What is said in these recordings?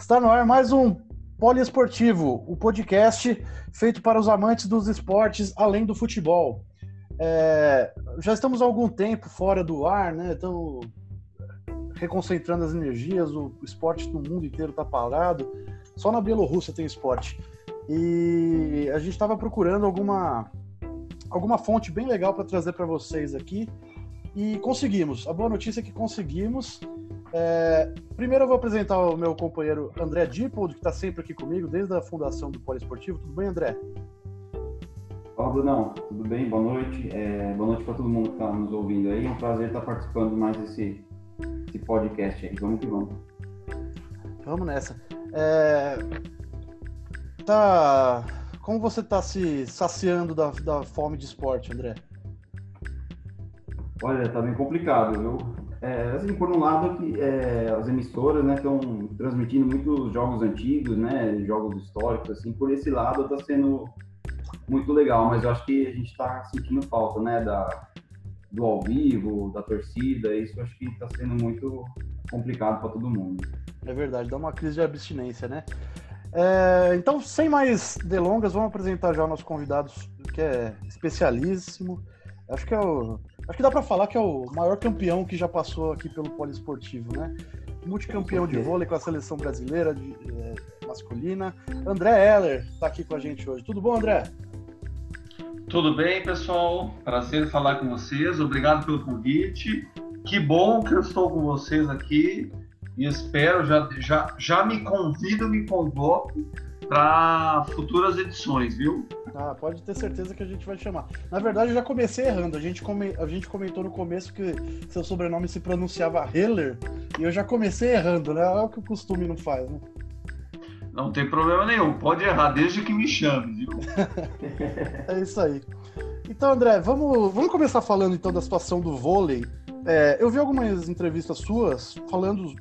Está no ar mais um Poliesportivo, o podcast feito para os amantes dos esportes além do futebol. É, já estamos há algum tempo fora do ar, né? Estamos reconcentrando as energias, o esporte no mundo inteiro está parado. Só na Bielorrússia tem esporte. E a gente estava procurando alguma, alguma fonte bem legal para trazer para vocês aqui. E conseguimos. A boa notícia é que conseguimos. É, primeiro eu vou apresentar o meu companheiro André Dippold, que está sempre aqui comigo desde a fundação do Poliesportivo. Tudo bem, André? Fala, Brunão. Tudo bem? Boa noite. É, boa noite para todo mundo que está nos ouvindo aí. É um prazer estar participando mais desse, desse podcast aí. Vamos que vamos. Vamos nessa. É, tá, como você está se saciando da, da fome de esporte, André? Olha, tá bem complicado, viu? É, assim, por um lado, que é, as emissoras estão né, transmitindo muitos jogos antigos, né, jogos históricos, assim, por esse lado está sendo muito legal, mas eu acho que a gente está sentindo falta, né, da, do ao vivo, da torcida, isso acho que está sendo muito complicado para todo mundo. É verdade, dá uma crise de abstinência, né? É, então, sem mais delongas, vamos apresentar já o nosso convidado, que é especialíssimo. Acho que é o Acho que dá para falar que é o maior campeão que já passou aqui pelo poliesportivo, né? Multicampeão de vôlei com a seleção brasileira de, é, masculina. André Heller está aqui com a gente hoje. Tudo bom, André? Tudo bem, pessoal? Prazer falar com vocês. Obrigado pelo convite. Que bom que eu estou com vocês aqui e espero, já, já, já me convido, me convoco para futuras edições, viu? Ah, pode ter certeza que a gente vai chamar. Na verdade, eu já comecei errando. A gente, come... a gente comentou no começo que seu sobrenome se pronunciava Heller e eu já comecei errando, né? É o que o costume não faz, né? Não tem problema nenhum, pode errar desde que me chame, viu? é isso aí. Então, André, vamos, vamos começar falando então da situação do vôlei. É, eu vi algumas entrevistas suas falando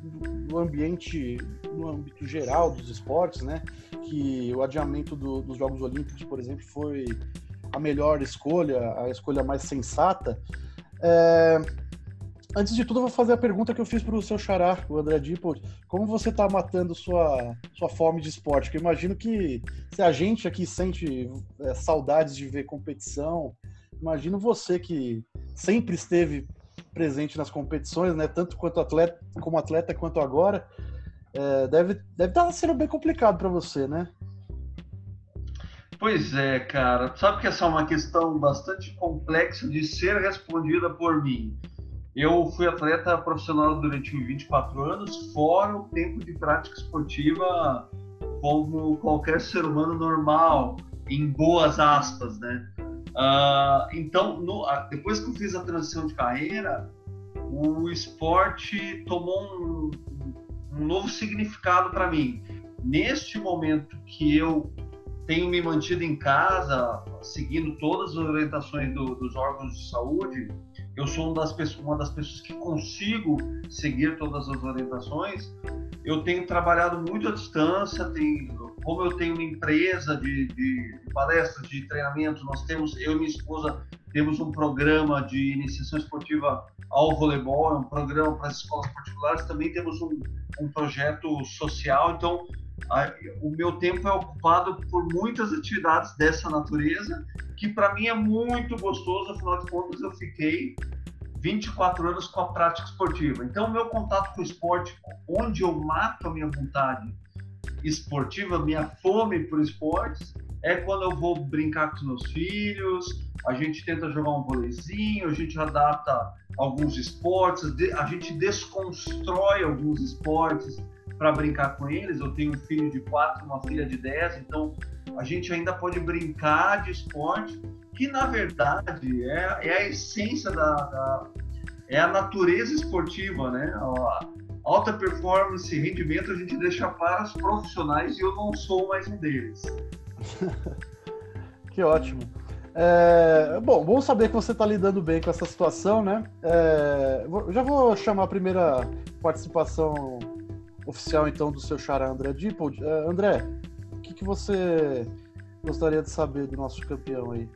do ambiente, no âmbito geral dos esportes, né? que o adiamento do, dos Jogos Olímpicos, por exemplo, foi a melhor escolha, a escolha mais sensata. É... Antes de tudo, eu vou fazer a pergunta que eu fiz para o seu xará, o André Dippold. Como você está matando sua, sua fome de esporte? Porque eu imagino que se a gente aqui sente é, saudades de ver competição, imagino você que sempre esteve presente nas competições, né? Tanto quanto atleta, como atleta quanto agora é, deve deve estar tá sendo bem complicado para você, né? Pois é, cara. Sabe que essa é uma questão bastante complexa de ser respondida por mim. Eu fui atleta profissional durante 24 anos, fora o tempo de prática esportiva como qualquer ser humano normal, em boas aspas, né? Uh, então, no, depois que eu fiz a transição de carreira, o esporte tomou um, um novo significado para mim. Neste momento que eu tenho me mantido em casa, seguindo todas as orientações do, dos órgãos de saúde, eu sou uma das, pessoas, uma das pessoas que consigo seguir todas as orientações. Eu tenho trabalhado muito à distância, tenho, como eu tenho uma empresa de, de, palestras, de treinamento, nós temos, eu e minha esposa temos um programa de iniciação esportiva ao voleibol, é um programa para as escolas particulares, também temos um, um projeto social, então a, o meu tempo é ocupado por muitas atividades dessa natureza, que para mim é muito gostoso, afinal de contas eu fiquei 24 anos com a prática esportiva. Então, o meu contato com o esporte, onde eu mato a minha vontade esportiva, minha fome por esportes, é quando eu vou brincar com os meus filhos, a gente tenta jogar um voleizinho, a gente adapta alguns esportes, a gente desconstrói alguns esportes para brincar com eles. Eu tenho um filho de quatro, uma filha de dez, então a gente ainda pode brincar de esporte, que na verdade é, é a essência da, da, é a natureza esportiva, né? Alta performance, rendimento a gente deixa para os profissionais e eu não sou mais um deles. que ótimo. É, bom, bom saber que você está lidando bem com essa situação, né? É, já vou chamar a primeira participação oficial, então, do seu xará André Dippold. É, André, o que, que você gostaria de saber do nosso campeão aí?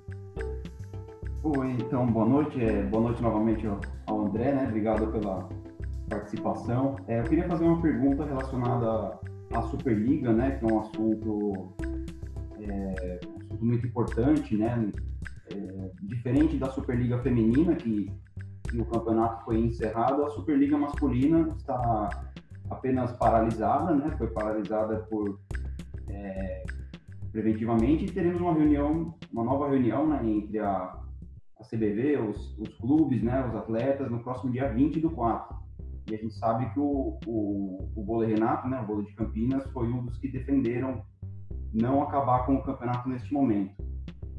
Oi, então, boa noite. É, boa noite novamente ao André, né? Obrigado pela participação. É, eu queria fazer uma pergunta relacionada a Superliga, né, que é um assunto, é, um assunto muito importante, né, é, diferente da Superliga Feminina, que, que, o campeonato foi encerrado, a Superliga Masculina está apenas paralisada, né, foi paralisada por é, preventivamente e teremos uma reunião, uma nova reunião né, entre a, a CBV, os, os, clubes, né, os atletas, no próximo dia 20 do 4. E a gente sabe que o, o, o vôlei Renato, né, o vôlei de Campinas, foi um dos que defenderam não acabar com o campeonato neste momento.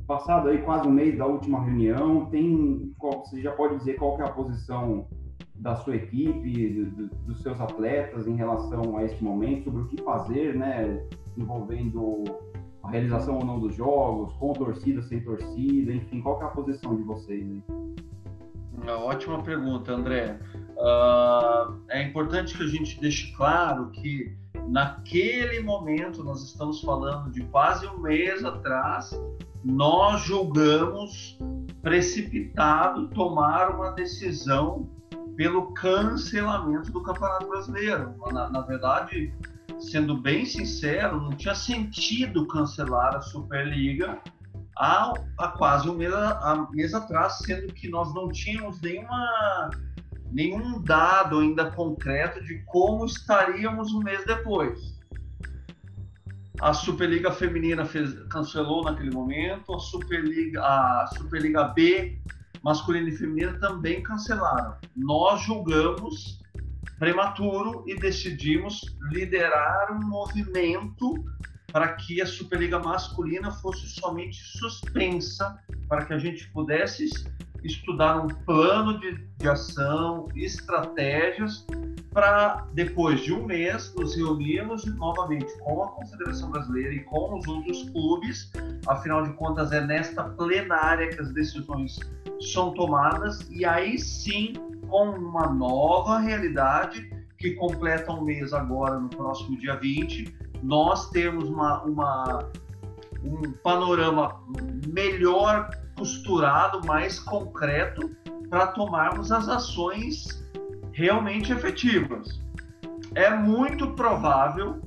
Passado aí quase um mês da última reunião, tem, você já pode dizer qual é a posição da sua equipe, do, dos seus atletas em relação a este momento, sobre o que fazer, né, envolvendo a realização ou não dos jogos, com torcida, sem torcida, enfim, qual é a posição de vocês aí? Uma ótima pergunta, André. Uh, é importante que a gente deixe claro que naquele momento, nós estamos falando de quase um mês atrás, nós julgamos precipitado tomar uma decisão pelo cancelamento do Campeonato Brasileiro. Na, na verdade, sendo bem sincero, não tinha sentido cancelar a Superliga há, há quase um mês, mês atrás, sendo que nós não tínhamos nenhuma, nenhum dado ainda concreto de como estaríamos um mês depois. A Superliga Feminina fez, cancelou naquele momento, a Superliga, a Superliga B masculina e feminina também cancelaram. Nós julgamos prematuro e decidimos liderar um movimento para que a Superliga masculina fosse somente suspensa, para que a gente pudesse estudar um plano de, de ação, estratégias, para depois de um mês nos reunirmos novamente com a Confederação Brasileira e com os outros clubes. Afinal de contas, é nesta plenária que as decisões são tomadas e aí sim com uma nova realidade que completa um mês agora, no próximo dia 20, nós temos uma, uma um panorama melhor costurado, mais concreto, para tomarmos as ações realmente efetivas. É muito provável,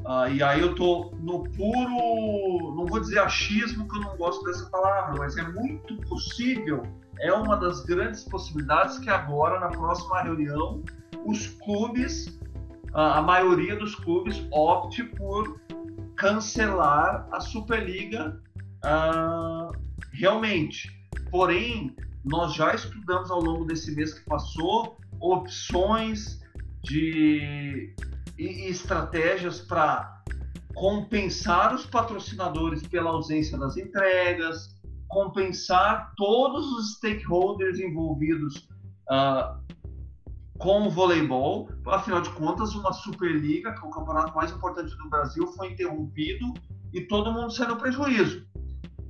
uh, e aí eu estou no puro, não vou dizer achismo, que eu não gosto dessa palavra, mas é muito possível é uma das grandes possibilidades que agora, na próxima reunião, os clubes, a maioria dos clubes, opte por cancelar a Superliga uh, realmente. Porém, nós já estudamos ao longo desse mês que passou opções de e estratégias para compensar os patrocinadores pela ausência das entregas, compensar todos os stakeholders envolvidos uh, com o voleibol. Afinal de contas, uma Superliga, que é o campeonato mais importante do Brasil, foi interrompido e todo mundo saiu no prejuízo.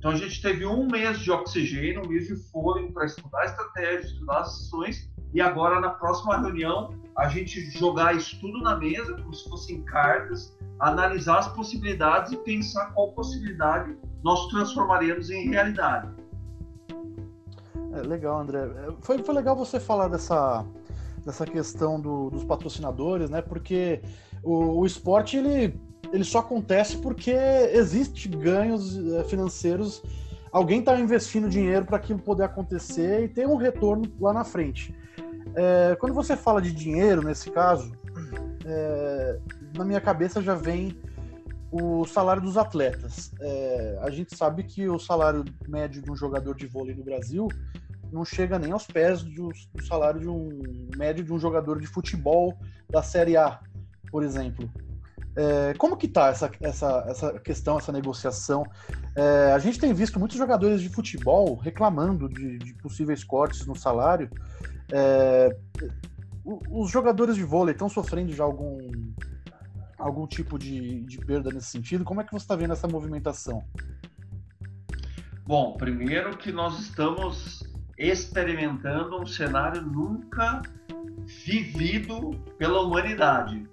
Então a gente teve um mês de oxigênio, um mês de fôlego para estudar estratégias, estudar as ações e agora na próxima reunião a gente jogar isso tudo na mesa, como se fossem cartas, analisar as possibilidades e pensar qual possibilidade nós transformaremos em realidade. É, legal, André. É, foi, foi legal você falar dessa, dessa questão do, dos patrocinadores, né? Porque o, o esporte ele, ele só acontece porque existe ganhos é, financeiros. Alguém está investindo dinheiro para aquilo poder acontecer e ter um retorno lá na frente. É, quando você fala de dinheiro, nesse caso, é, na minha cabeça já vem o salário dos atletas. É, a gente sabe que o salário médio de um jogador de vôlei no Brasil não chega nem aos pés do, do salário de um médio de um jogador de futebol da Série A, por exemplo. É, como que tá essa, essa, essa questão, essa negociação? É, a gente tem visto muitos jogadores de futebol reclamando de, de possíveis cortes no salário. É, os jogadores de vôlei estão sofrendo já algum, algum tipo de, de perda nesse sentido? Como é que você está vendo essa movimentação? Bom, primeiro que nós estamos experimentando um cenário nunca vivido pela humanidade.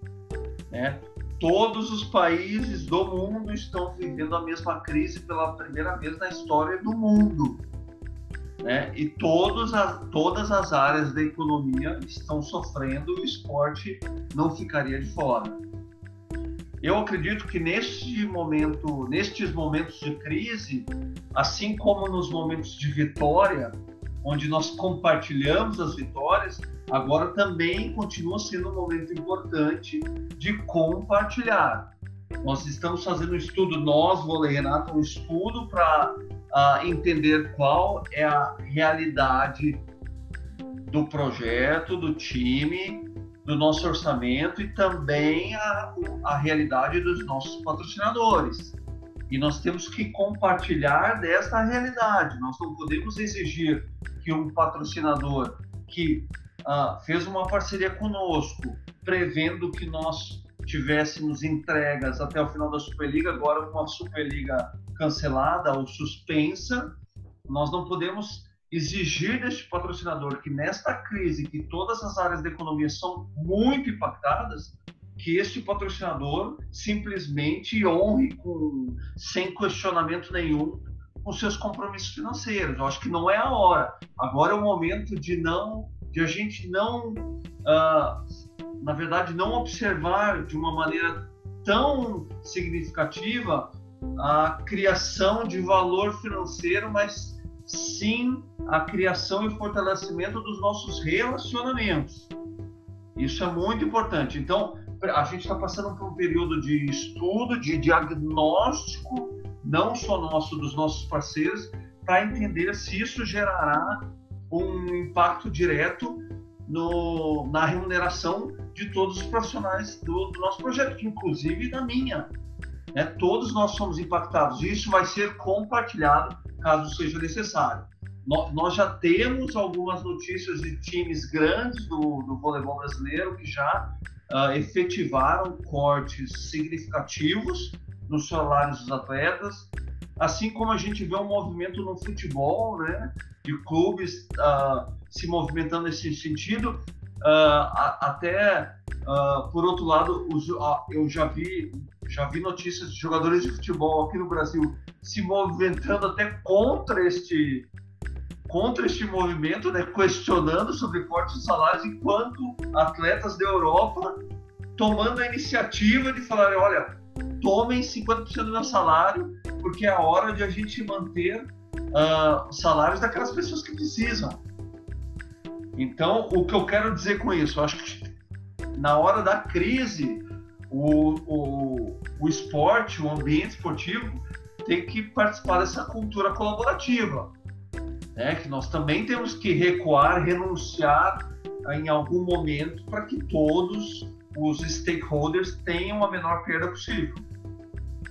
Né? Todos os países do mundo estão vivendo a mesma crise pela primeira vez na história do mundo. Né? E todos as, todas as áreas da economia estão sofrendo, o esporte não ficaria de fora. eu acredito que neste momento, nestes momentos de crise, assim como nos momentos de vitória, onde nós compartilhamos as vitórias, agora também continua sendo um momento importante de compartilhar. Nós estamos fazendo um estudo, nós, Vôlei Renato, um estudo para uh, ah, entender qual é a realidade do projeto, do time, do nosso orçamento e também a, a realidade dos nossos patrocinadores. E nós temos que compartilhar dessa realidade. Nós não podemos exigir que um patrocinador que uh, fez uma parceria conosco, prevendo que nós tivéssemos entregas até o final da Superliga, agora com a Superliga cancelada ou suspensa, nós não podemos exigir deste patrocinador que nesta crise, que todas as áreas da economia são muito impactadas, que este patrocinador simplesmente honre com sem questionamento nenhum com seus compromissos financeiros. Eu acho que não é a hora. Agora é o momento de não, de a gente não, uh, na verdade, não observar de uma maneira tão significativa a criação de valor financeiro, mas sim a criação e fortalecimento dos nossos relacionamentos. Isso é muito importante. Então, a gente está passando por um período de estudo, de diagnóstico, não só nosso, dos nossos parceiros, para entender se isso gerará um impacto direto no, na remuneração de todos os profissionais do, do nosso projeto, inclusive da minha. Né? Todos nós somos impactados. Isso vai ser compartilhado caso seja necessário. Nós já temos algumas notícias de times grandes do, do voleibol brasileiro que já uh, efetivaram cortes significativos nos salários dos atletas, assim como a gente vê um movimento no futebol, né, de clubes uh, se movimentando nesse sentido. Uh, até, por outro lado, os, eu já vi já vi notícias de jogadores de futebol aqui no Brasil se movimentando até contra este contra este movimento, né, questionando sobre cortes de salários, enquanto atletas da Europa tomando a iniciativa de falar, olha, tomem 50% do meu salário, porque é a hora de a gente manter uh, os salários daquelas pessoas que precisam. Então, o que eu quero dizer com isso, acho que na hora da crise, o, o, o esporte, o ambiente esportivo, tem que participar dessa cultura colaborativa. Né? Que nós também temos que recuar, renunciar em algum momento para que todos os stakeholders tenham a menor perda possível.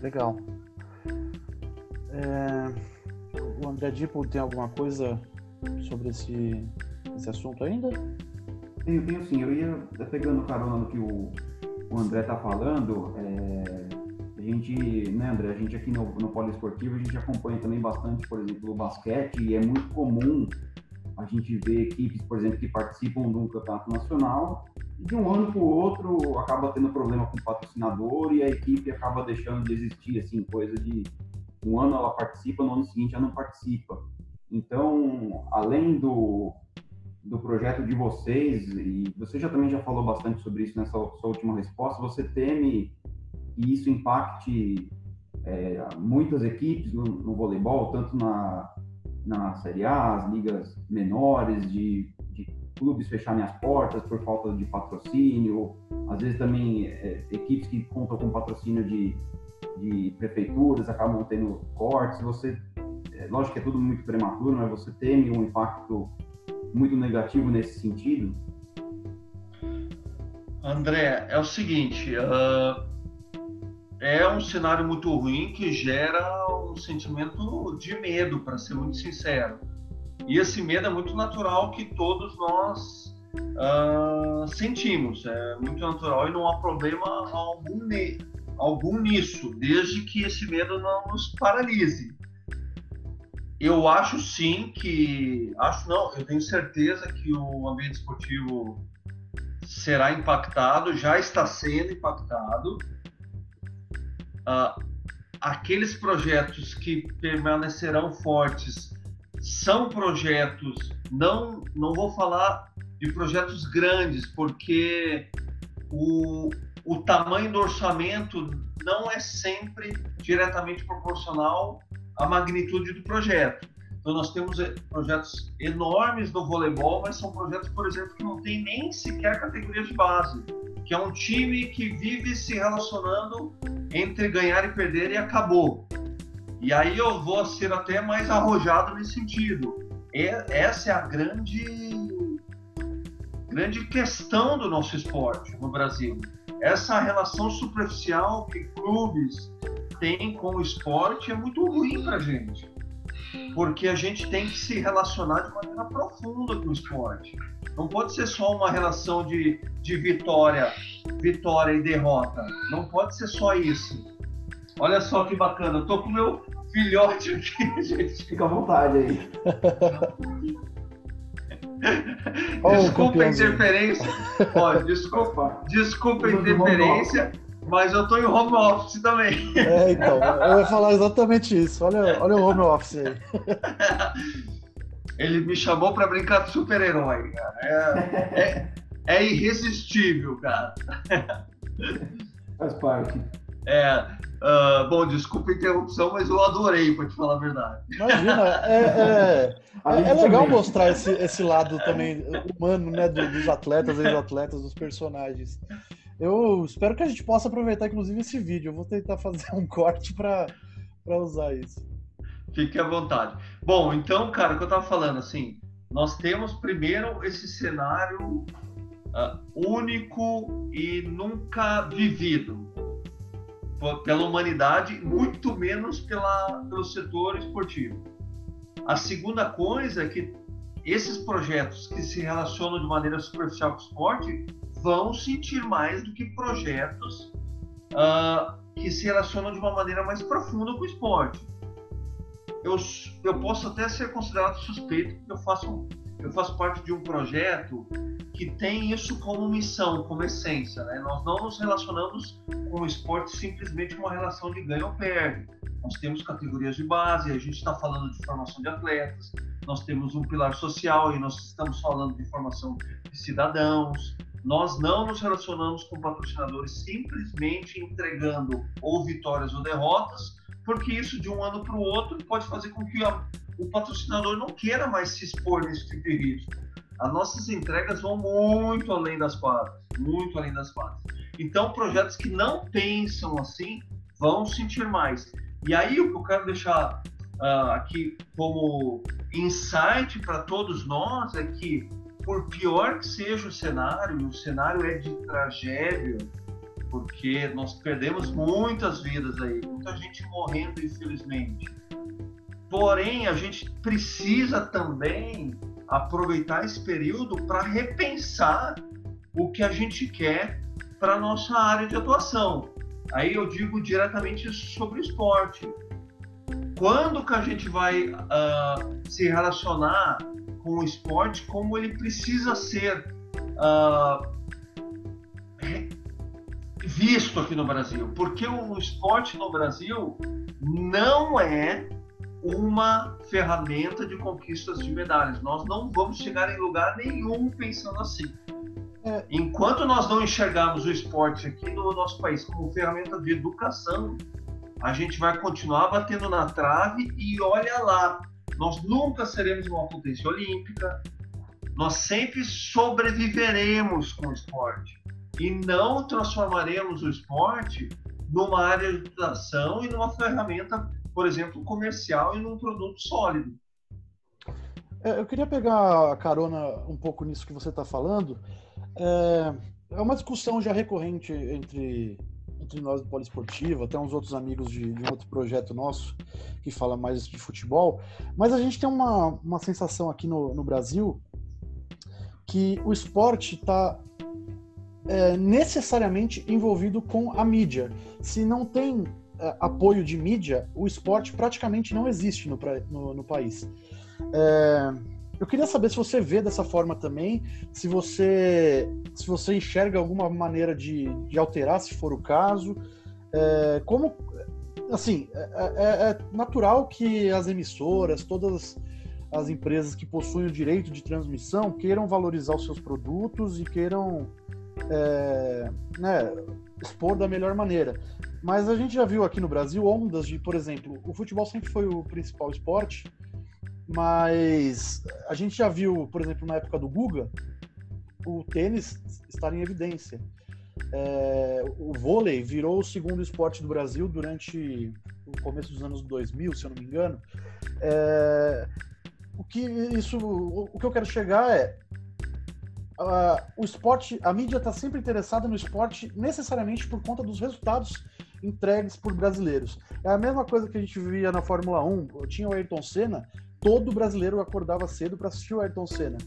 Legal. É... O André Dipo tem alguma coisa sobre esse, esse assunto ainda? Tenho, tenho sim. Eu ia pegando carona no que o, o André está falando. É a gente, né, André, a gente aqui no, no Poliesportivo, a gente acompanha também bastante, por exemplo, o basquete, e é muito comum a gente ver equipes, por exemplo, que participam de um campeonato nacional e de um ano para o outro acaba tendo problema com o patrocinador e a equipe acaba deixando de existir, assim, coisa de um ano ela participa, no ano seguinte ela não participa. Então, além do, do projeto de vocês, e você já também já falou bastante sobre isso nessa sua última resposta, você teme que isso impacte é, muitas equipes no, no, voleibol, tanto na, na Série A, as ligas menores, de, de clubes fecharem as portas por falta de patrocínio, às vezes também é, equipes que contam com patrocínio de, de prefeituras acabam tendo cortes. Você, é, lógico que é tudo muito prematuro, mas você teme um impacto muito negativo nesse sentido? André, é o seguinte, uh, é um cenário muito ruim que gera um sentimento de medo, para ser muito sincero. E esse medo é muito natural que todos nós uh, sentimos. É muito natural e não há problema algum, algum nisso, desde que esse medo não nos paralise. Eu acho sim que. Acho não, eu tenho certeza que o ambiente esportivo será impactado, já está sendo impactado uh, aqueles projetos que permanecerão fortes são projetos, não, não vou falar de projetos grandes, porque o, o tamanho do orçamento não é sempre diretamente proporcional à magnitude do projeto. Então, nós temos eh, projetos enormes do voleibol, mas são projetos, por exemplo, que não tem nem sequer categoria de base, que é um time que vive se relacionando entre ganhar e perder e acabou. E aí eu vou ser até mais arrojado nesse sentido. Essa é a grande, grande questão do nosso esporte no Brasil. Essa relação superficial que clubes têm com o esporte é muito ruim para gente. Porque a gente tem que se relacionar de maneira profunda com o esporte. Não pode ser só uma relação de, de vitória, vitória e derrota. Não pode ser só isso. Olha só que bacana, eu tô com meu filhote aqui, gente. Fica à vontade aí. desculpa a interferência. Ó, desculpa, desculpa a interferência, mas eu tô em home office também. É, então, eu ia falar exatamente isso. Olha, olha o home office aí. Ele me chamou para brincar de super-herói, cara. É, é, é irresistível, cara. Faz parte. É, uh, bom, desculpa a interrupção, mas eu adorei, para te falar a verdade. Imagina, é, é, é, é legal mostrar esse, esse lado também humano, né, dos atletas, ex-atletas, dos personagens. Eu espero que a gente possa aproveitar, inclusive, esse vídeo. Eu vou tentar fazer um corte para usar isso. Fique à vontade. Bom, então, cara, o que eu estava falando, assim, nós temos primeiro esse cenário uh, único e nunca vivido pela humanidade, muito menos pela, pelo setor esportivo. A segunda coisa é que esses projetos que se relacionam de maneira superficial com o esporte vão sentir mais do que projetos uh, que se relacionam de uma maneira mais profunda com o esporte. Eu, eu posso até ser considerado suspeito porque eu faço, eu faço parte de um projeto que tem isso como missão, como essência. Né? Nós não nos relacionamos com o esporte simplesmente uma relação de ganho ou perde. Nós temos categorias de base, a gente está falando de formação de atletas, nós temos um pilar social e nós estamos falando de formação de cidadãos. Nós não nos relacionamos com patrocinadores simplesmente entregando ou vitórias ou derrotas, porque isso de um ano para o outro pode fazer com que a, o patrocinador não queira mais se expor nesse tipo de risco as nossas entregas vão muito além das quadras, muito além das quadras. Então, projetos que não pensam assim vão sentir mais. E aí, o que eu quero deixar uh, aqui como insight para todos nós é que, por pior que seja o cenário, o cenário é de tragédia, porque nós perdemos muitas vidas aí, muita gente morrendo, infelizmente. Porém, a gente precisa também aproveitar esse período para repensar o que a gente quer para nossa área de atuação. Aí eu digo diretamente sobre esporte. Quando que a gente vai uh, se relacionar com o esporte como ele precisa ser uh, visto aqui no Brasil? Porque o esporte no Brasil não é uma ferramenta de conquistas de medalhas. Nós não vamos chegar em lugar nenhum pensando assim. É. Enquanto nós não enxergarmos o esporte aqui no nosso país como ferramenta de educação, a gente vai continuar batendo na trave e olha lá, nós nunca seremos uma potência olímpica, nós sempre sobreviveremos com o esporte e não transformaremos o esporte numa área de educação e numa ferramenta por exemplo, comercial e num produto sólido. É, eu queria pegar a carona um pouco nisso que você está falando. É, é, uma discussão já recorrente entre, entre nós do Poliesportivo, até uns outros amigos de, de um outro projeto nosso que fala mais de futebol, mas a gente tem uma, uma sensação aqui no, no Brasil que o esporte está é, necessariamente envolvido com a mídia. Se não tem é, apoio de mídia, o esporte praticamente não existe no, no, no país. É, eu queria saber se você vê dessa forma também, se você se você enxerga alguma maneira de, de alterar, se for o caso. É, como, assim, é, é, é, natural que as emissoras, todas as empresas que possuem o direito de transmissão queiram valorizar os seus produtos e queiram é, né, expor da melhor maneira. Mas a gente já viu aqui no Brasil ondas de, por exemplo, o futebol sempre foi o principal esporte, mas a gente já viu, por exemplo, na época do Guga, o tênis estar em evidência. É, o vôlei virou o segundo esporte do Brasil durante o começo dos anos 2000, se eu não me engano. É, o que isso, o que eu quero chegar é uh, o esporte, a mídia está sempre interessada no esporte necessariamente por conta dos resultados entregues por brasileiros. É a mesma coisa que a gente via na Fórmula 1. Tinha o Ayrton Senna, todo brasileiro acordava cedo para assistir o Ayrton Senna.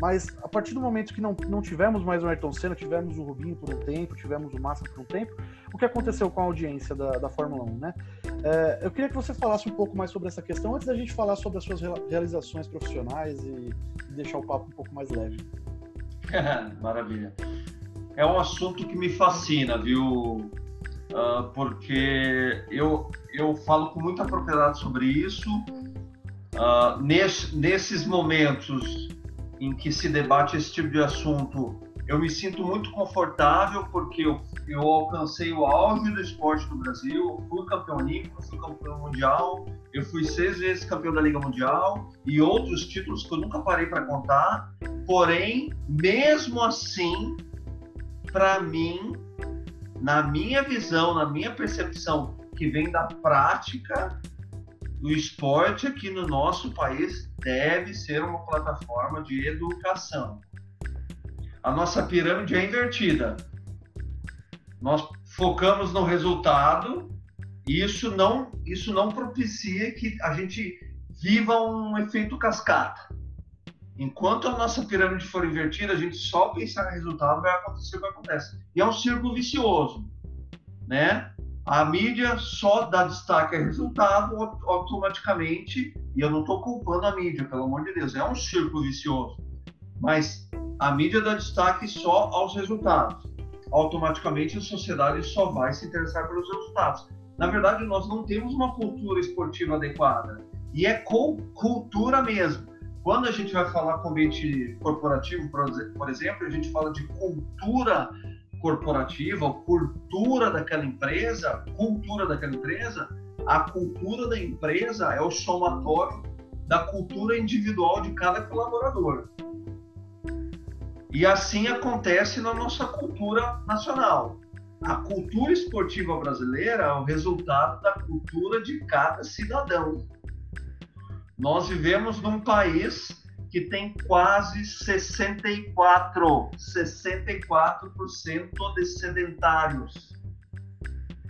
Mas a partir do momento que não, não tivemos mais o Ayrton Senna, tivemos o Rubinho por um tempo, tivemos o Massa por um tempo, o que aconteceu com a audiência da, da Fórmula 1, né? É, eu queria que você falasse um pouco mais sobre essa questão, antes da gente falar sobre as suas realizações profissionais e deixar o papo um pouco mais leve. Maravilha. É um assunto que me fascina, viu? Uh, porque eu, eu falo com muita propriedade sobre isso. Uh, nesse, nesses momentos em que se debate esse tipo de assunto, eu me sinto muito confortável porque eu, eu alcancei o auge do esporte no Brasil, fui campeão olímpico, fui campeão mundial, eu fui seis vezes campeão da Liga Mundial e outros títulos que eu nunca parei para contar. Porém, mesmo assim, para mim, na minha visão, na minha percepção, que vem da prática, o esporte aqui no nosso país deve ser uma plataforma de educação. A nossa pirâmide é invertida. Nós focamos no resultado e isso não, isso não propicia que a gente viva um efeito cascata. Enquanto a nossa pirâmide for invertida, a gente só pensar no resultado, vai acontecer o que acontece. E é um círculo vicioso, né? A mídia só dá destaque a resultado automaticamente, e eu não estou culpando a mídia, pelo amor de Deus, é um círculo vicioso. Mas a mídia dá destaque só aos resultados. Automaticamente a sociedade só vai se interessar pelos resultados. Na verdade, nós não temos uma cultura esportiva adequada. E é cultura mesmo. Quando a gente vai falar com ambiente corporativo, por exemplo, a gente fala de cultura corporativa, cultura daquela empresa, cultura daquela empresa, a cultura da empresa é o somatório da cultura individual de cada colaborador. E assim acontece na nossa cultura nacional. A cultura esportiva brasileira é o resultado da cultura de cada cidadão. Nós vivemos num país que tem quase 64, 64% de sedentários.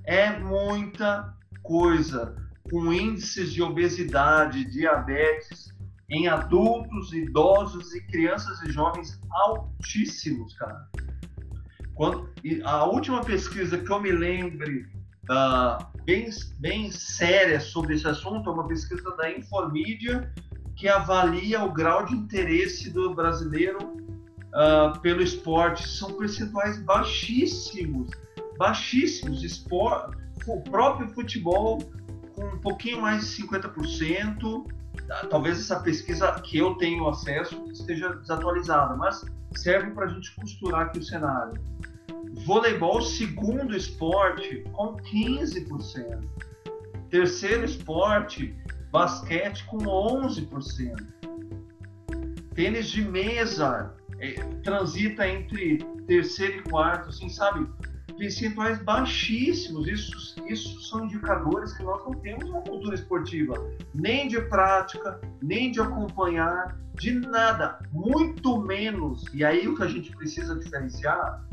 É muita coisa, com índices de obesidade, diabetes em adultos, idosos e crianças e jovens altíssimos, cara. Quando, a última pesquisa que eu me lembre uh, bem, bem séria sobre esse assunto é uma pesquisa da Informídia que avalia o grau de interesse do brasileiro uh, pelo esporte. São percentuais baixíssimos, baixíssimos. Espor, o próprio futebol com um pouquinho mais de 50%. Ah, talvez essa pesquisa que eu tenho acesso esteja desatualizada, mas serve para a gente costurar aqui o cenário. Voleibol, segundo esporte, com 15%. Terceiro esporte, basquete com 11%. Tênis de mesa é, transita entre terceiro e quarto, assim, sabe? Percentuais baixíssimos. Isso, isso são indicadores que nós não temos uma cultura esportiva, nem de prática, nem de acompanhar, de nada, muito menos. E aí o que a gente precisa diferenciar,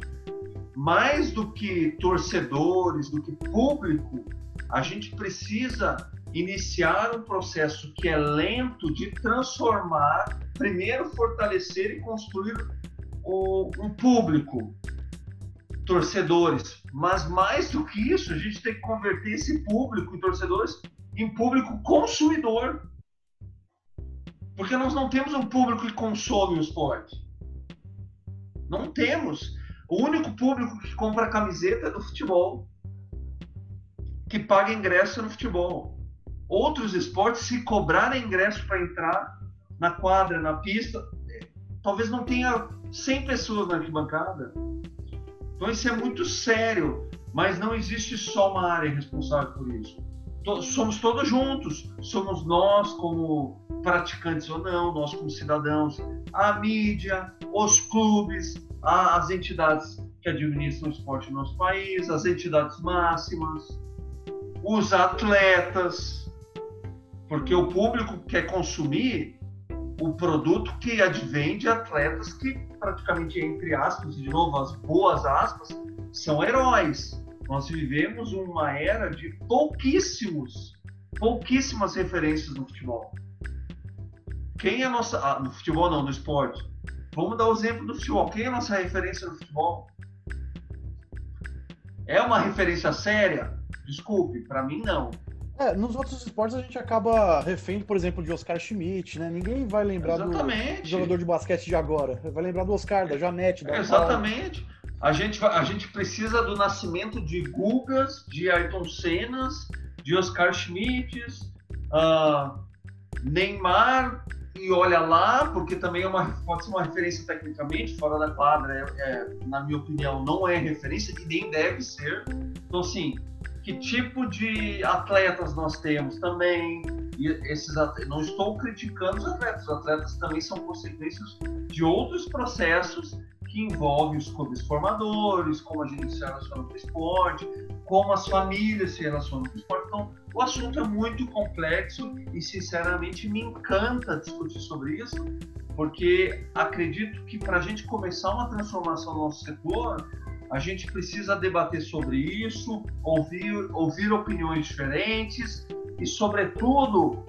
mais do que torcedores, do que público, a gente precisa iniciar um processo que é lento de transformar, primeiro fortalecer e construir o, um público, torcedores. Mas mais do que isso, a gente tem que converter esse público e torcedores em público consumidor. Porque nós não temos um público que consome o esporte. Não temos. O único público que compra camiseta é do futebol, que paga ingresso no futebol outros esportes, se cobrarem ingresso para entrar na quadra, na pista, talvez não tenha 100 pessoas na arquibancada. Então isso é muito sério, mas não existe só uma área responsável por isso. Somos todos juntos, somos nós como praticantes ou não, nós como cidadãos, a mídia, os clubes, as entidades que administram o esporte no nosso país, as entidades máximas, os atletas, porque o público quer consumir o produto que advém de atletas que praticamente, entre aspas, de novo, as boas aspas, são heróis. Nós vivemos uma era de pouquíssimos, pouquíssimas referências no futebol. Quem é a nossa. Ah, no futebol não, no esporte. Vamos dar o exemplo do futebol. Quem é a nossa referência no futebol? É uma referência séria? Desculpe, para mim não. É, nos outros esportes a gente acaba refém, por exemplo, de Oscar Schmidt, né? Ninguém vai lembrar do, do, jogador de basquete de agora. Vai lembrar do Oscar, da Janete. Da Exatamente. A gente, a gente precisa do nascimento de Gugas, de Ayrton Senas, de Oscar Schmidts, uh, Neymar, e olha lá, porque também é uma, pode ser uma referência tecnicamente, fora da quadra, é, é, na minha opinião, não é referência e nem deve ser. Então, assim, que tipo de atletas nós temos também? E esses atletas, não estou criticando os atletas, os atletas também são consequências de outros processos que envolvem os clubes formadores, como a gente se relaciona com o esporte, como as famílias se relacionam com o esporte. Então, o assunto é muito complexo e, sinceramente, me encanta discutir sobre isso, porque acredito que para a gente começar uma transformação no nosso setor, a gente precisa debater sobre isso, ouvir, ouvir opiniões diferentes e, sobretudo,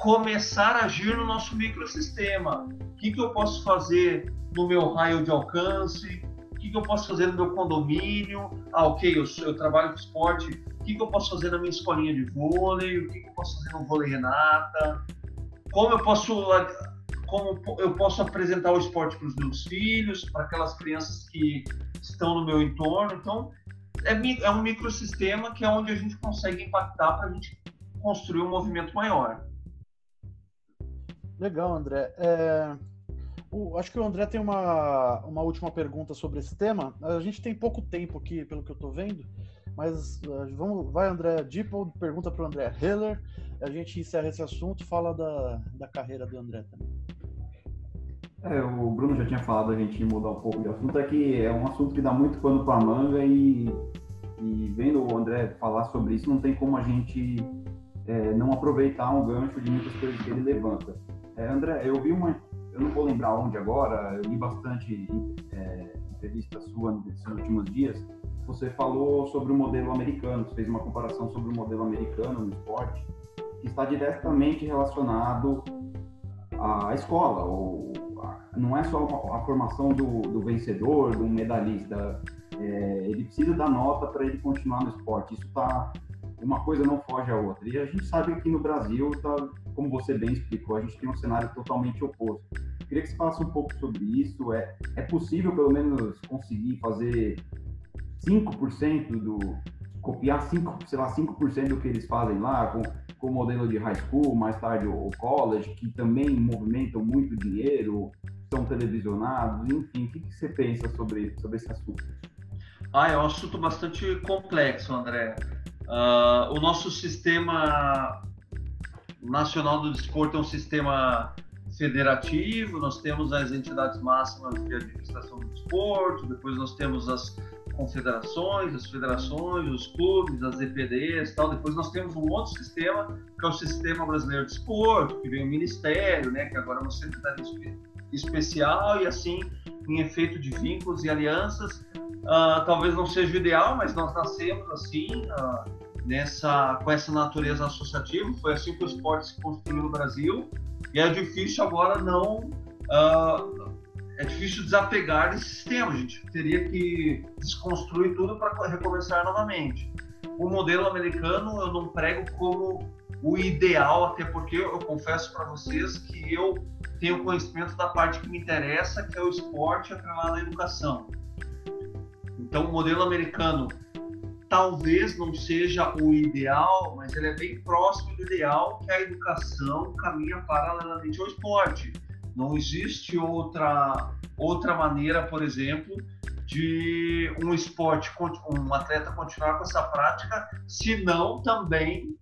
começar a agir no nosso microsistema. O que, que eu posso fazer no meu raio de alcance? O que, que eu posso fazer no meu condomínio? Ah, ok, eu, eu trabalho com esporte o que, que eu posso fazer na minha escolinha de vôlei, o que, que eu posso fazer no vôlei Renata, como eu posso como eu posso apresentar o esporte para os meus filhos, para aquelas crianças que estão no meu entorno. Então, é, é um microsistema que é onde a gente consegue impactar para a gente construir um movimento maior. Legal, André. É... O, acho que o André tem uma, uma última pergunta sobre esse tema. A gente tem pouco tempo aqui, pelo que eu estou vendo. Mas uh, vamos, vai André Dipple, pergunta para o André Heller, a gente encerra esse assunto fala da, da carreira do André também. É, o Bruno já tinha falado, a gente mudar um pouco de assunto, é que é um assunto que dá muito pano para manga e, e vendo o André falar sobre isso, não tem como a gente é, não aproveitar um gancho de muitas coisas que ele levanta. É, André, eu vi uma, eu não vou lembrar onde agora, eu li bastante é, entrevista sua nesses últimos dias, você falou sobre o modelo americano, você fez uma comparação sobre o modelo americano no esporte, que está diretamente relacionado à escola, ou não é só a, formação do, do, vencedor, do medalhista, é, ele precisa da nota para ele continuar no esporte. Isso está uma coisa não foge à outra. E a gente sabe que aqui no Brasil, tá, como você bem explicou, a gente tem um cenário totalmente oposto. Queria que você falasse um pouco sobre isso. É, é possível, pelo menos, conseguir fazer 5% do. copiar 5, sei lá, 5% do que eles fazem lá, com, com modelo de high school, mais tarde o college, que também movimentam muito dinheiro, são televisionados, enfim, o que, que você pensa sobre, sobre esse assunto? Ah, é um assunto bastante complexo, André. Uh, o nosso sistema nacional do desporto é um sistema federativo, nós temos as entidades máximas de administração do desporto, depois nós temos as confederações, as federações, os clubes, as EPDs tal. Depois nós temos um outro sistema, que é o Sistema Brasileiro de Esporte, que vem o Ministério, né, que agora é uma secretaria especial, e assim, em efeito de vínculos e alianças. Uh, talvez não seja o ideal, mas nós nascemos assim, uh, nessa, com essa natureza associativa. Foi assim que o esporte se construiu no Brasil. E é difícil agora não uh, é difícil desapegar desse sistema. A gente teria que desconstruir tudo para recomeçar novamente. O modelo americano eu não prego como o ideal, até porque eu confesso para vocês que eu tenho conhecimento da parte que me interessa, que é o esporte atrelado à educação. Então, o modelo americano talvez não seja o ideal, mas ele é bem próximo do ideal que a educação caminha paralelamente ao esporte. Não existe outra, outra maneira, por exemplo, de um esporte, um atleta continuar com essa prática, se não também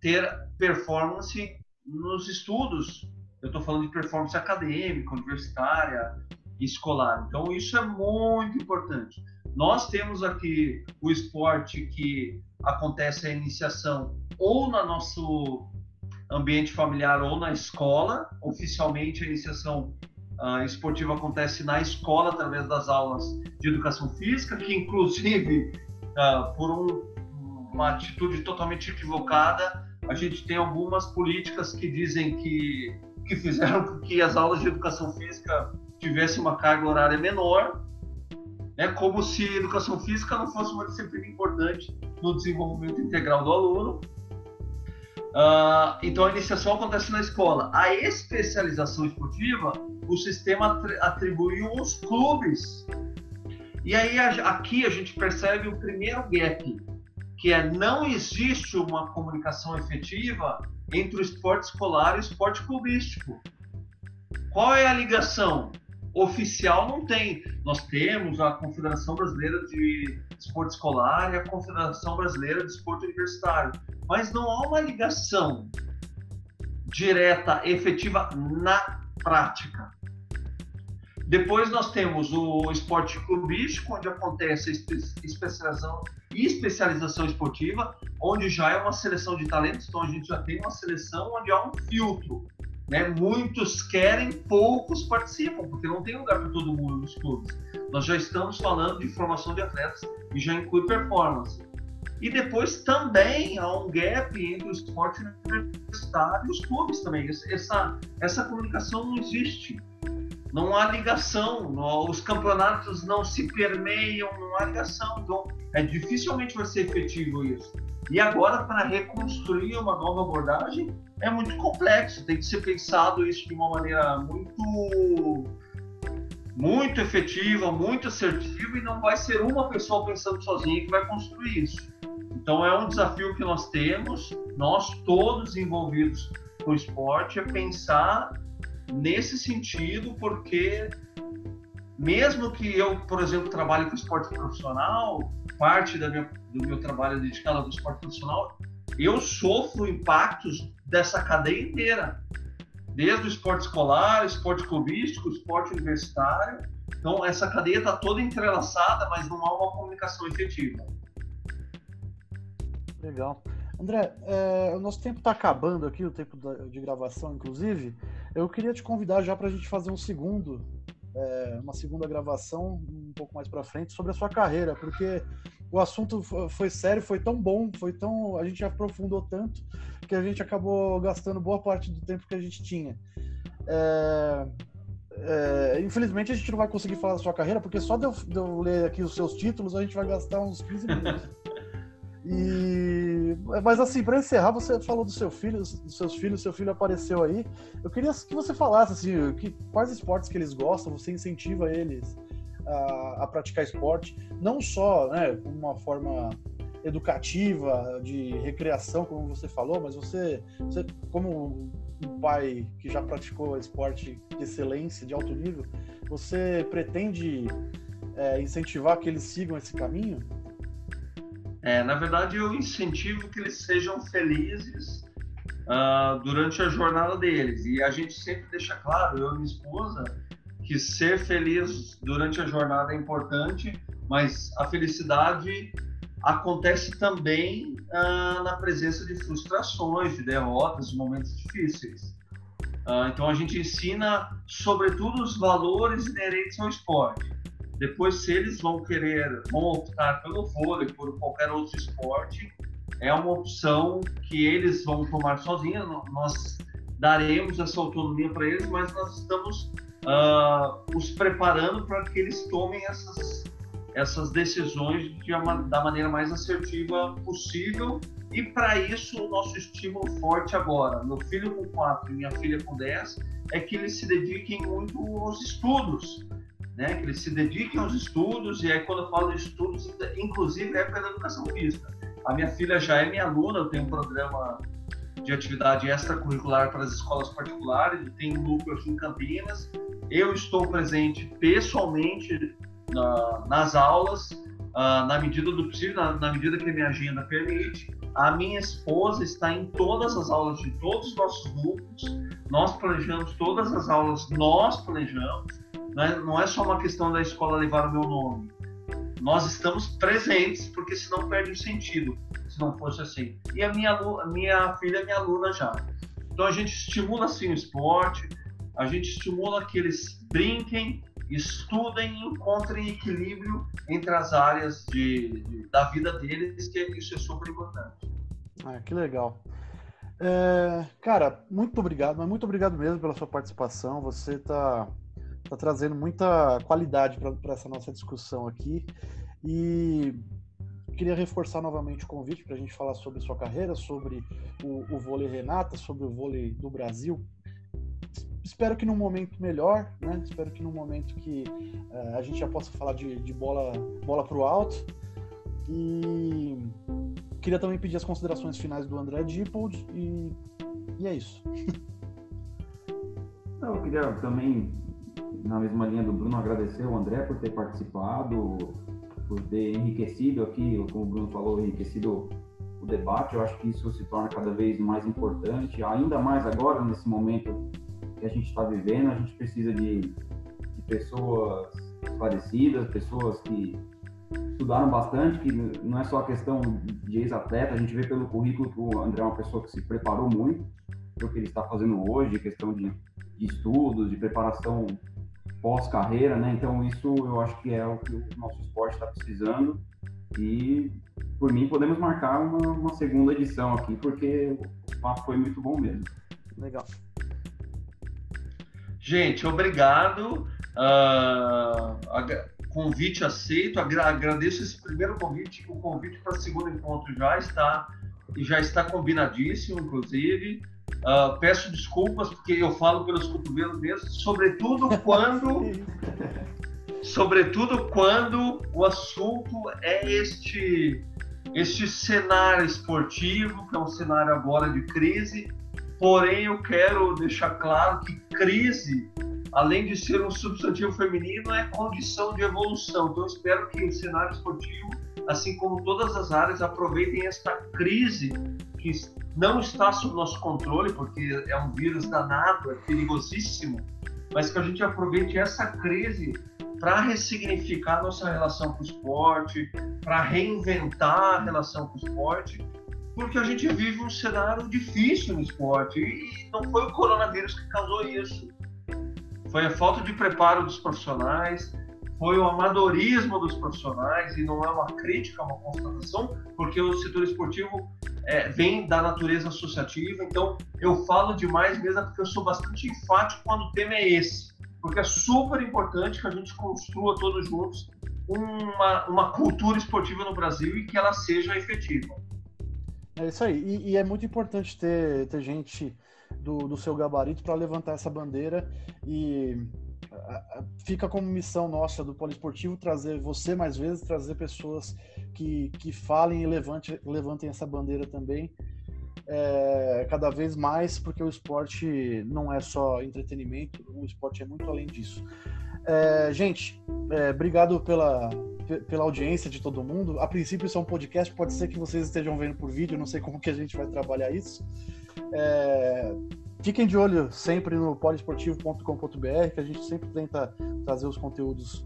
ter performance nos estudos. Eu estou falando de performance acadêmica, universitária, escolar. Então, isso é muito importante. Nós temos aqui o esporte que acontece a iniciação ou no nosso ambiente familiar ou na escola. Oficialmente, a iniciação uh, esportiva acontece na escola através das aulas de educação física, que inclusive, uh, por um, uma atitude totalmente equivocada, a gente tem algumas políticas que dizem que, que fizeram com que as aulas de educação física tivessem uma carga horária menor, é como se educação física não fosse uma disciplina importante no desenvolvimento integral do aluno. Uh, então a iniciação acontece na escola. A especialização esportiva, o sistema atribuiu aos clubes. E aí aqui a gente percebe o primeiro gap, que é não existe uma comunicação efetiva entre o esporte escolar e o esporte clubístico. Qual é a ligação? Oficial não tem. Nós temos a Confederação Brasileira de Esporte Escolar e a Confederação Brasileira de Esporte Universitário mas não há uma ligação direta, efetiva na prática. Depois nós temos o esporte clubístico, onde acontece a especialização especialização esportiva, onde já é uma seleção de talentos, então a gente já tem uma seleção onde há um filtro. Né? Muitos querem, poucos participam, porque não tem lugar para todo mundo nos clubes. Nós já estamos falando de formação de atletas e já inclui performance. E depois também há um gap entre o esporte universitário e os clubes também. Essa, essa comunicação não existe. Não há ligação, os campeonatos não se permeiam, não há ligação. Então, é dificilmente vai ser efetivo isso. E agora, para reconstruir uma nova abordagem, é muito complexo. Tem que ser pensado isso de uma maneira muito muito efetiva, muito assertiva e não vai ser uma pessoa pensando sozinha que vai construir isso. Então é um desafio que nós temos, nós todos envolvidos com esporte, é pensar nesse sentido, porque mesmo que eu, por exemplo, trabalhe com esporte profissional, parte da minha, do meu trabalho é dedicado ao esporte profissional, eu sofro impactos dessa cadeia inteira, desde o esporte escolar, esporte clubístico, esporte universitário. Então, essa cadeia está toda entrelaçada, mas não há uma comunicação efetiva. Legal. André, é, o nosso tempo está acabando aqui, o tempo de gravação, inclusive. Eu queria te convidar já para a gente fazer um segundo, é, uma segunda gravação um pouco mais para frente sobre a sua carreira, porque o assunto foi sério, foi tão bom, foi tão, a gente aprofundou tanto que a gente acabou gastando boa parte do tempo que a gente tinha. É, é, infelizmente a gente não vai conseguir falar da sua carreira, porque só de eu, de eu ler aqui os seus títulos a gente vai gastar uns 15 minutos. E mas assim, para encerrar, você falou do seu filho, dos seus filhos, seu filho apareceu aí. Eu queria que você falasse assim, que, quais esportes que eles gostam, você incentiva eles a, a praticar esporte, não só, né, como uma forma educativa, de recreação, como você falou, mas você, você como um pai que já praticou esporte de excelência, de alto nível, você pretende é, incentivar que eles sigam esse caminho? É, na verdade, eu incentivo que eles sejam felizes uh, durante a jornada deles. E a gente sempre deixa claro, eu e minha esposa, que ser feliz durante a jornada é importante, mas a felicidade acontece também uh, na presença de frustrações, de derrotas, de momentos difíceis. Uh, então a gente ensina, sobretudo, os valores inerentes ao esporte. Depois, se eles vão querer, vão optar pelo vôlei, por qualquer outro esporte, é uma opção que eles vão tomar sozinhos. Nós daremos essa autonomia para eles, mas nós estamos uh, os preparando para que eles tomem essas, essas decisões de, da maneira mais assertiva possível. E para isso, o nosso estímulo forte agora, meu filho com 4 e minha filha com 10, é que eles se dediquem muito aos estudos né? Que eles se dediquem aos estudos, e aí quando eu falo de estudos, inclusive é da educação física. A minha filha já é minha aluna, eu tenho um programa de atividade extracurricular para as escolas particulares, tem um núcleo aqui em Campinas. Eu estou presente pessoalmente na, nas aulas, uh, na medida do possível, na, na, medida que a minha agenda permite. A minha esposa está em todas as aulas de todos os nossos grupos. Nós planejamos todas as aulas, nós planejamos. Né? Não é só uma questão da escola levar o meu nome. Nós estamos presentes, porque senão perde o sentido, se não fosse assim. E a minha, minha filha é minha aluna já. Então a gente estimula assim o esporte, a gente estimula que eles brinquem, estudem e encontrem equilíbrio entre as áreas de, de, da vida deles, que isso é super importante. Ah, que legal. É, cara, muito obrigado, mas muito obrigado mesmo pela sua participação. Você está tá trazendo muita qualidade para essa nossa discussão aqui. E queria reforçar novamente o convite para a gente falar sobre sua carreira, sobre o, o vôlei Renata, sobre o vôlei do Brasil, espero que num momento melhor, né? Espero que num momento que uh, a gente já possa falar de, de bola, bola para o alto. E queria também pedir as considerações finais do André Dippold e, e é isso. Eu queria também, na mesma linha do Bruno, agradecer o André por ter participado, por ter enriquecido aqui, como o Bruno falou, enriquecido o debate. Eu acho que isso se torna cada vez mais importante, ainda mais agora, nesse momento que a gente está vivendo, a gente precisa de, de pessoas esclarecidas, pessoas que estudaram bastante, que não é só a questão de ex-atleta, a gente vê pelo currículo que o André é uma pessoa que se preparou muito para o que ele está fazendo hoje, questão de, de estudos, de preparação pós-carreira, né? Então isso eu acho que é o que o nosso esporte está precisando e por mim podemos marcar uma, uma segunda edição aqui porque o papo foi muito bom mesmo. Legal. Gente, obrigado. Uh, convite aceito. Agra agradeço esse primeiro convite. O convite para o segundo encontro já está já está combinadíssimo, inclusive. Uh, peço desculpas porque eu falo pelos cotovelos mesmo, sobretudo quando, sobretudo quando o assunto é este este cenário esportivo, que é um cenário agora de crise, Porém, eu quero deixar claro que crise, além de ser um substantivo feminino, é condição de evolução. Então, espero que o cenário esportivo, assim como todas as áreas, aproveitem esta crise que não está sob nosso controle, porque é um vírus danado, é perigosíssimo, mas que a gente aproveite essa crise para ressignificar nossa relação com o esporte, para reinventar a relação com o esporte porque a gente vive um cenário difícil no esporte e não foi o coronavírus que causou isso. Foi a falta de preparo dos profissionais, foi o amadorismo dos profissionais e não é uma crítica, é uma constatação, porque o setor esportivo é, vem da natureza associativa. Então eu falo demais mesmo porque eu sou bastante enfático quando o tema é esse, porque é super importante que a gente construa todos juntos uma, uma cultura esportiva no Brasil e que ela seja efetiva. É isso aí. E, e é muito importante ter, ter gente do, do seu gabarito para levantar essa bandeira e fica como missão nossa do poliesportivo trazer você mais vezes, trazer pessoas que, que falem e levante, levantem essa bandeira também. É, cada vez mais, porque o esporte não é só entretenimento, o esporte é muito além disso. É, gente, é, obrigado pela, pela audiência de todo mundo. A princípio isso é um podcast, pode ser que vocês estejam vendo por vídeo, não sei como que a gente vai trabalhar isso. É, fiquem de olho sempre no poliesportivo.com.br, que a gente sempre tenta trazer os conteúdos.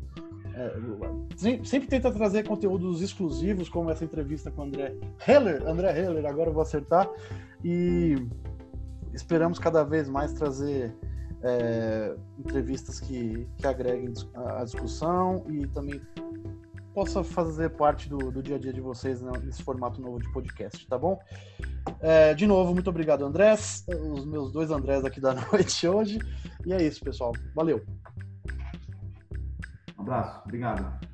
É, sempre tenta trazer conteúdos exclusivos, como essa entrevista com o André Heller. André Heller, agora eu vou acertar. E esperamos cada vez mais trazer é, entrevistas que, que agreguem a discussão e também possa fazer parte do, do dia a dia de vocês né, nesse formato novo de podcast, tá bom? É, de novo, muito obrigado, Andrés, os meus dois Andrés aqui da noite hoje. E é isso, pessoal. Valeu. Um abraço, obrigado.